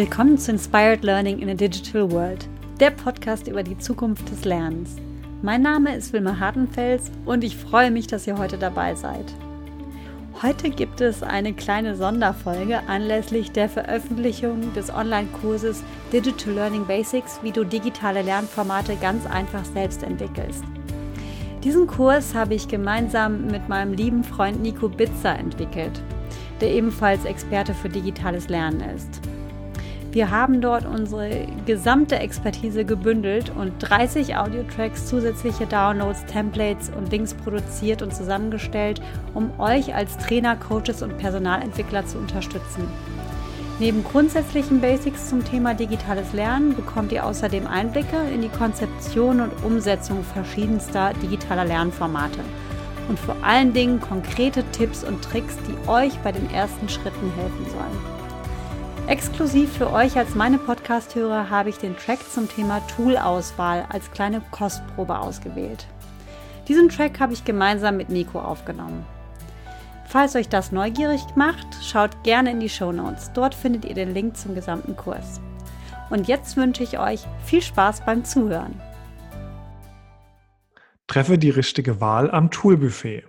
Willkommen zu Inspired Learning in a Digital World, der Podcast über die Zukunft des Lernens. Mein Name ist Wilma Hartenfels und ich freue mich, dass ihr heute dabei seid. Heute gibt es eine kleine Sonderfolge anlässlich der Veröffentlichung des Online-Kurses Digital Learning Basics, wie du digitale Lernformate ganz einfach selbst entwickelst. Diesen Kurs habe ich gemeinsam mit meinem lieben Freund Nico Bitzer entwickelt, der ebenfalls Experte für digitales Lernen ist. Wir haben dort unsere gesamte Expertise gebündelt und 30 Audiotracks, zusätzliche Downloads, Templates und Links produziert und zusammengestellt, um euch als Trainer, Coaches und Personalentwickler zu unterstützen. Neben grundsätzlichen Basics zum Thema digitales Lernen bekommt ihr außerdem Einblicke in die Konzeption und Umsetzung verschiedenster digitaler Lernformate und vor allen Dingen konkrete Tipps und Tricks, die euch bei den ersten Schritten helfen sollen. Exklusiv für euch als meine Podcast-Hörer habe ich den Track zum Thema Tool-Auswahl als kleine Kostprobe ausgewählt. Diesen Track habe ich gemeinsam mit Nico aufgenommen. Falls euch das neugierig macht, schaut gerne in die Show Notes. Dort findet ihr den Link zum gesamten Kurs. Und jetzt wünsche ich euch viel Spaß beim Zuhören. Treffe die richtige Wahl am Toolbuffet.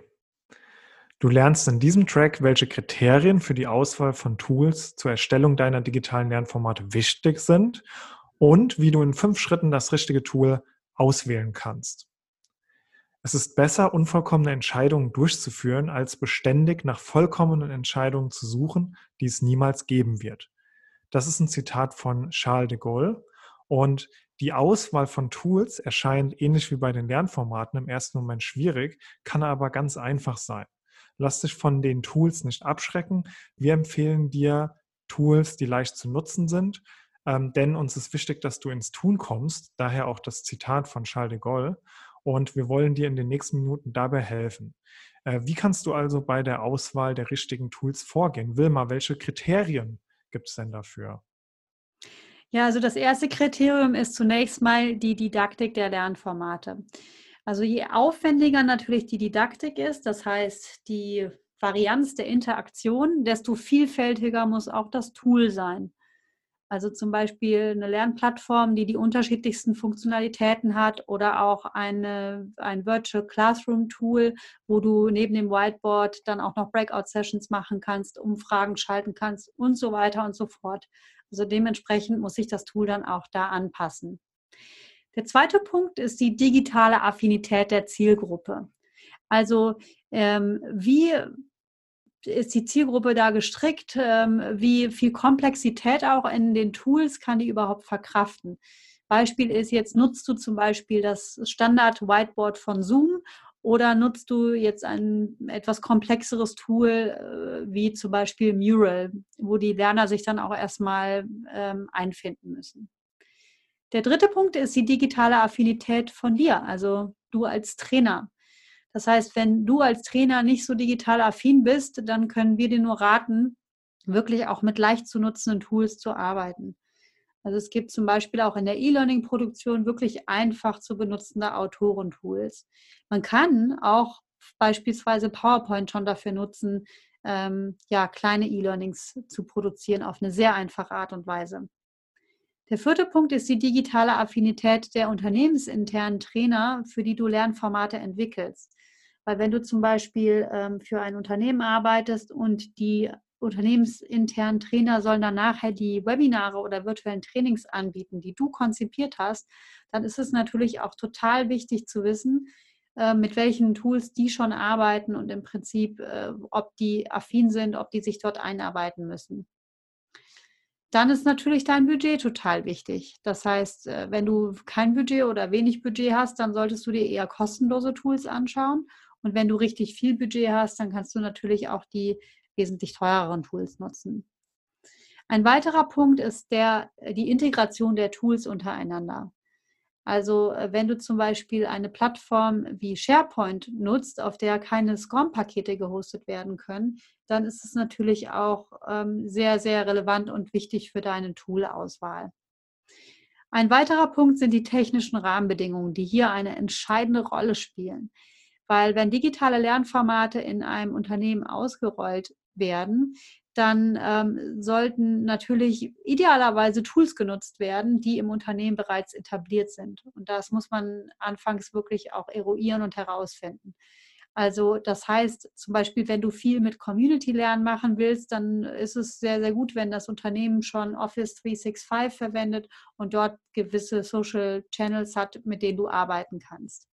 Du lernst in diesem Track, welche Kriterien für die Auswahl von Tools zur Erstellung deiner digitalen Lernformate wichtig sind und wie du in fünf Schritten das richtige Tool auswählen kannst. Es ist besser, unvollkommene Entscheidungen durchzuführen, als beständig nach vollkommenen Entscheidungen zu suchen, die es niemals geben wird. Das ist ein Zitat von Charles de Gaulle. Und die Auswahl von Tools erscheint ähnlich wie bei den Lernformaten im ersten Moment schwierig, kann aber ganz einfach sein. Lass dich von den Tools nicht abschrecken. Wir empfehlen dir Tools, die leicht zu nutzen sind, ähm, denn uns ist wichtig, dass du ins Tun kommst. Daher auch das Zitat von Charles de Gaulle. Und wir wollen dir in den nächsten Minuten dabei helfen. Äh, wie kannst du also bei der Auswahl der richtigen Tools vorgehen? Wilma, welche Kriterien gibt es denn dafür? Ja, also das erste Kriterium ist zunächst mal die Didaktik der Lernformate. Also je aufwendiger natürlich die Didaktik ist, das heißt die Varianz der Interaktion, desto vielfältiger muss auch das Tool sein. Also zum Beispiel eine Lernplattform, die die unterschiedlichsten Funktionalitäten hat oder auch eine, ein Virtual Classroom Tool, wo du neben dem Whiteboard dann auch noch Breakout Sessions machen kannst, Umfragen schalten kannst und so weiter und so fort. Also dementsprechend muss sich das Tool dann auch da anpassen. Der zweite Punkt ist die digitale Affinität der Zielgruppe. Also ähm, wie ist die Zielgruppe da gestrickt? Ähm, wie viel Komplexität auch in den Tools kann die überhaupt verkraften? Beispiel ist jetzt, nutzt du zum Beispiel das Standard Whiteboard von Zoom oder nutzt du jetzt ein etwas komplexeres Tool äh, wie zum Beispiel Mural, wo die Lerner sich dann auch erstmal ähm, einfinden müssen? Der dritte Punkt ist die digitale Affinität von dir, also du als Trainer. Das heißt, wenn du als Trainer nicht so digital affin bist, dann können wir dir nur raten, wirklich auch mit leicht zu nutzenden Tools zu arbeiten. Also es gibt zum Beispiel auch in der E-Learning-Produktion wirklich einfach zu benutzende Autorentools. Man kann auch beispielsweise PowerPoint schon dafür nutzen, ähm, ja, kleine E-Learnings zu produzieren auf eine sehr einfache Art und Weise. Der vierte Punkt ist die digitale Affinität der unternehmensinternen Trainer, für die du Lernformate entwickelst. Weil wenn du zum Beispiel ähm, für ein Unternehmen arbeitest und die unternehmensinternen Trainer sollen dann nachher die Webinare oder virtuellen Trainings anbieten, die du konzipiert hast, dann ist es natürlich auch total wichtig zu wissen, äh, mit welchen Tools die schon arbeiten und im Prinzip, äh, ob die affin sind, ob die sich dort einarbeiten müssen. Dann ist natürlich dein Budget total wichtig. Das heißt, äh, wenn du kein Budget oder wenig Budget hast, dann solltest du dir eher kostenlose Tools anschauen. Und wenn du richtig viel Budget hast, dann kannst du natürlich auch die wesentlich teureren Tools nutzen. Ein weiterer Punkt ist der, äh, die Integration der Tools untereinander. Also äh, wenn du zum Beispiel eine Plattform wie SharePoint nutzt, auf der keine Scrum-Pakete gehostet werden können, dann ist es natürlich auch ähm, sehr, sehr relevant und wichtig für deine Tool-Auswahl. Ein weiterer Punkt sind die technischen Rahmenbedingungen, die hier eine entscheidende Rolle spielen. Weil wenn digitale Lernformate in einem Unternehmen ausgerollt werden, dann ähm, sollten natürlich idealerweise Tools genutzt werden, die im Unternehmen bereits etabliert sind. Und das muss man anfangs wirklich auch eruieren und herausfinden. Also das heißt zum Beispiel, wenn du viel mit Community-Lernen machen willst, dann ist es sehr, sehr gut, wenn das Unternehmen schon Office 365 verwendet und dort gewisse Social Channels hat, mit denen du arbeiten kannst.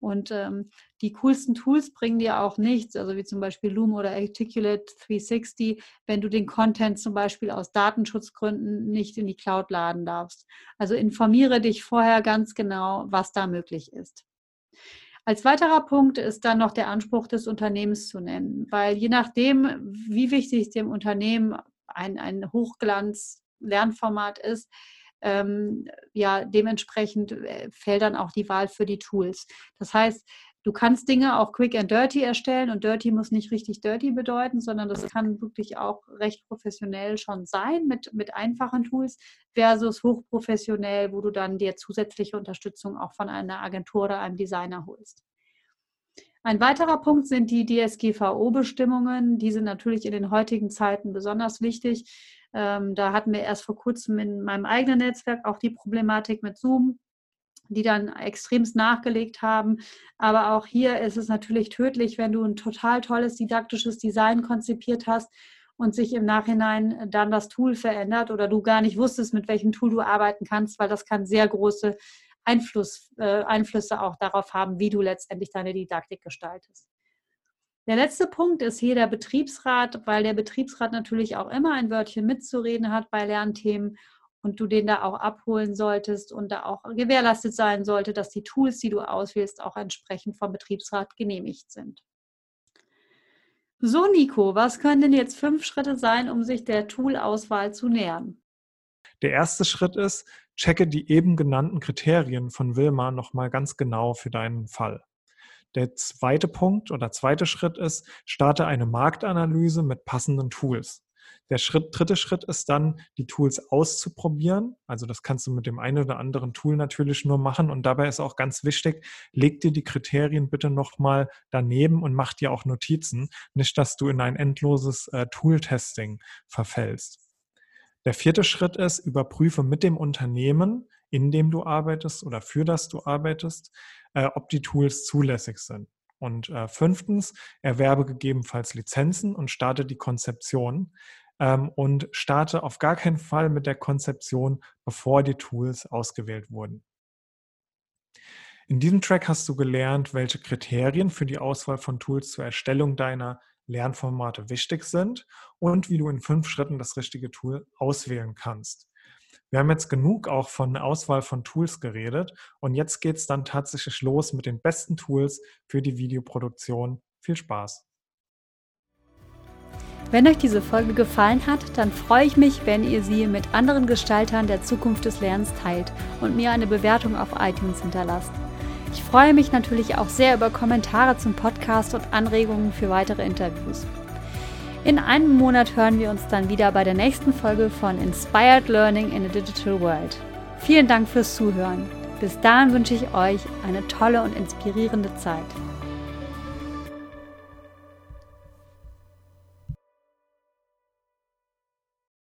Und ähm, die coolsten Tools bringen dir auch nichts, also wie zum Beispiel Loom oder Articulate 360, wenn du den Content zum Beispiel aus Datenschutzgründen nicht in die Cloud laden darfst. Also informiere dich vorher ganz genau, was da möglich ist. Als weiterer Punkt ist dann noch der Anspruch des Unternehmens zu nennen, weil je nachdem, wie wichtig dem Unternehmen ein, ein Hochglanz-Lernformat ist, ähm, ja, dementsprechend äh, fällt dann auch die Wahl für die Tools. Das heißt, du kannst Dinge auch quick and dirty erstellen und dirty muss nicht richtig dirty bedeuten, sondern das kann wirklich auch recht professionell schon sein mit, mit einfachen Tools versus hochprofessionell, wo du dann dir zusätzliche Unterstützung auch von einer Agentur oder einem Designer holst. Ein weiterer Punkt sind die DSGVO-Bestimmungen. Die sind natürlich in den heutigen Zeiten besonders wichtig. Ähm, da hatten wir erst vor kurzem in meinem eigenen Netzwerk auch die Problematik mit Zoom, die dann extremst nachgelegt haben. Aber auch hier ist es natürlich tödlich, wenn du ein total tolles didaktisches Design konzipiert hast und sich im Nachhinein dann das Tool verändert oder du gar nicht wusstest, mit welchem Tool du arbeiten kannst, weil das kann sehr große Einfluss, äh, Einflüsse auch darauf haben, wie du letztendlich deine Didaktik gestaltest. Der letzte Punkt ist hier der Betriebsrat, weil der Betriebsrat natürlich auch immer ein Wörtchen mitzureden hat bei Lernthemen und du den da auch abholen solltest und da auch gewährleistet sein sollte, dass die Tools, die du auswählst, auch entsprechend vom Betriebsrat genehmigt sind. So, Nico, was können denn jetzt fünf Schritte sein, um sich der Toolauswahl zu nähern? Der erste Schritt ist, checke die eben genannten Kriterien von Wilma nochmal ganz genau für deinen Fall. Der zweite Punkt oder zweite Schritt ist, starte eine Marktanalyse mit passenden Tools. Der Schritt, dritte Schritt ist dann, die Tools auszuprobieren. Also das kannst du mit dem einen oder anderen Tool natürlich nur machen. Und dabei ist auch ganz wichtig, leg dir die Kriterien bitte nochmal daneben und mach dir auch Notizen. Nicht, dass du in ein endloses äh, Tool-Testing verfällst. Der vierte Schritt ist, überprüfe mit dem Unternehmen, in dem du arbeitest oder für das du arbeitest, äh, ob die Tools zulässig sind. Und äh, fünftens, erwerbe gegebenenfalls Lizenzen und starte die Konzeption. Ähm, und starte auf gar keinen Fall mit der Konzeption, bevor die Tools ausgewählt wurden. In diesem Track hast du gelernt, welche Kriterien für die Auswahl von Tools zur Erstellung deiner Lernformate wichtig sind und wie du in fünf Schritten das richtige Tool auswählen kannst. Wir haben jetzt genug auch von Auswahl von Tools geredet und jetzt geht es dann tatsächlich los mit den besten Tools für die Videoproduktion. Viel Spaß! Wenn euch diese Folge gefallen hat, dann freue ich mich, wenn ihr sie mit anderen Gestaltern der Zukunft des Lernens teilt und mir eine Bewertung auf iTunes hinterlasst. Ich freue mich natürlich auch sehr über Kommentare zum Podcast und Anregungen für weitere Interviews. In einem Monat hören wir uns dann wieder bei der nächsten Folge von Inspired Learning in a Digital World. Vielen Dank fürs Zuhören. Bis dahin wünsche ich euch eine tolle und inspirierende Zeit.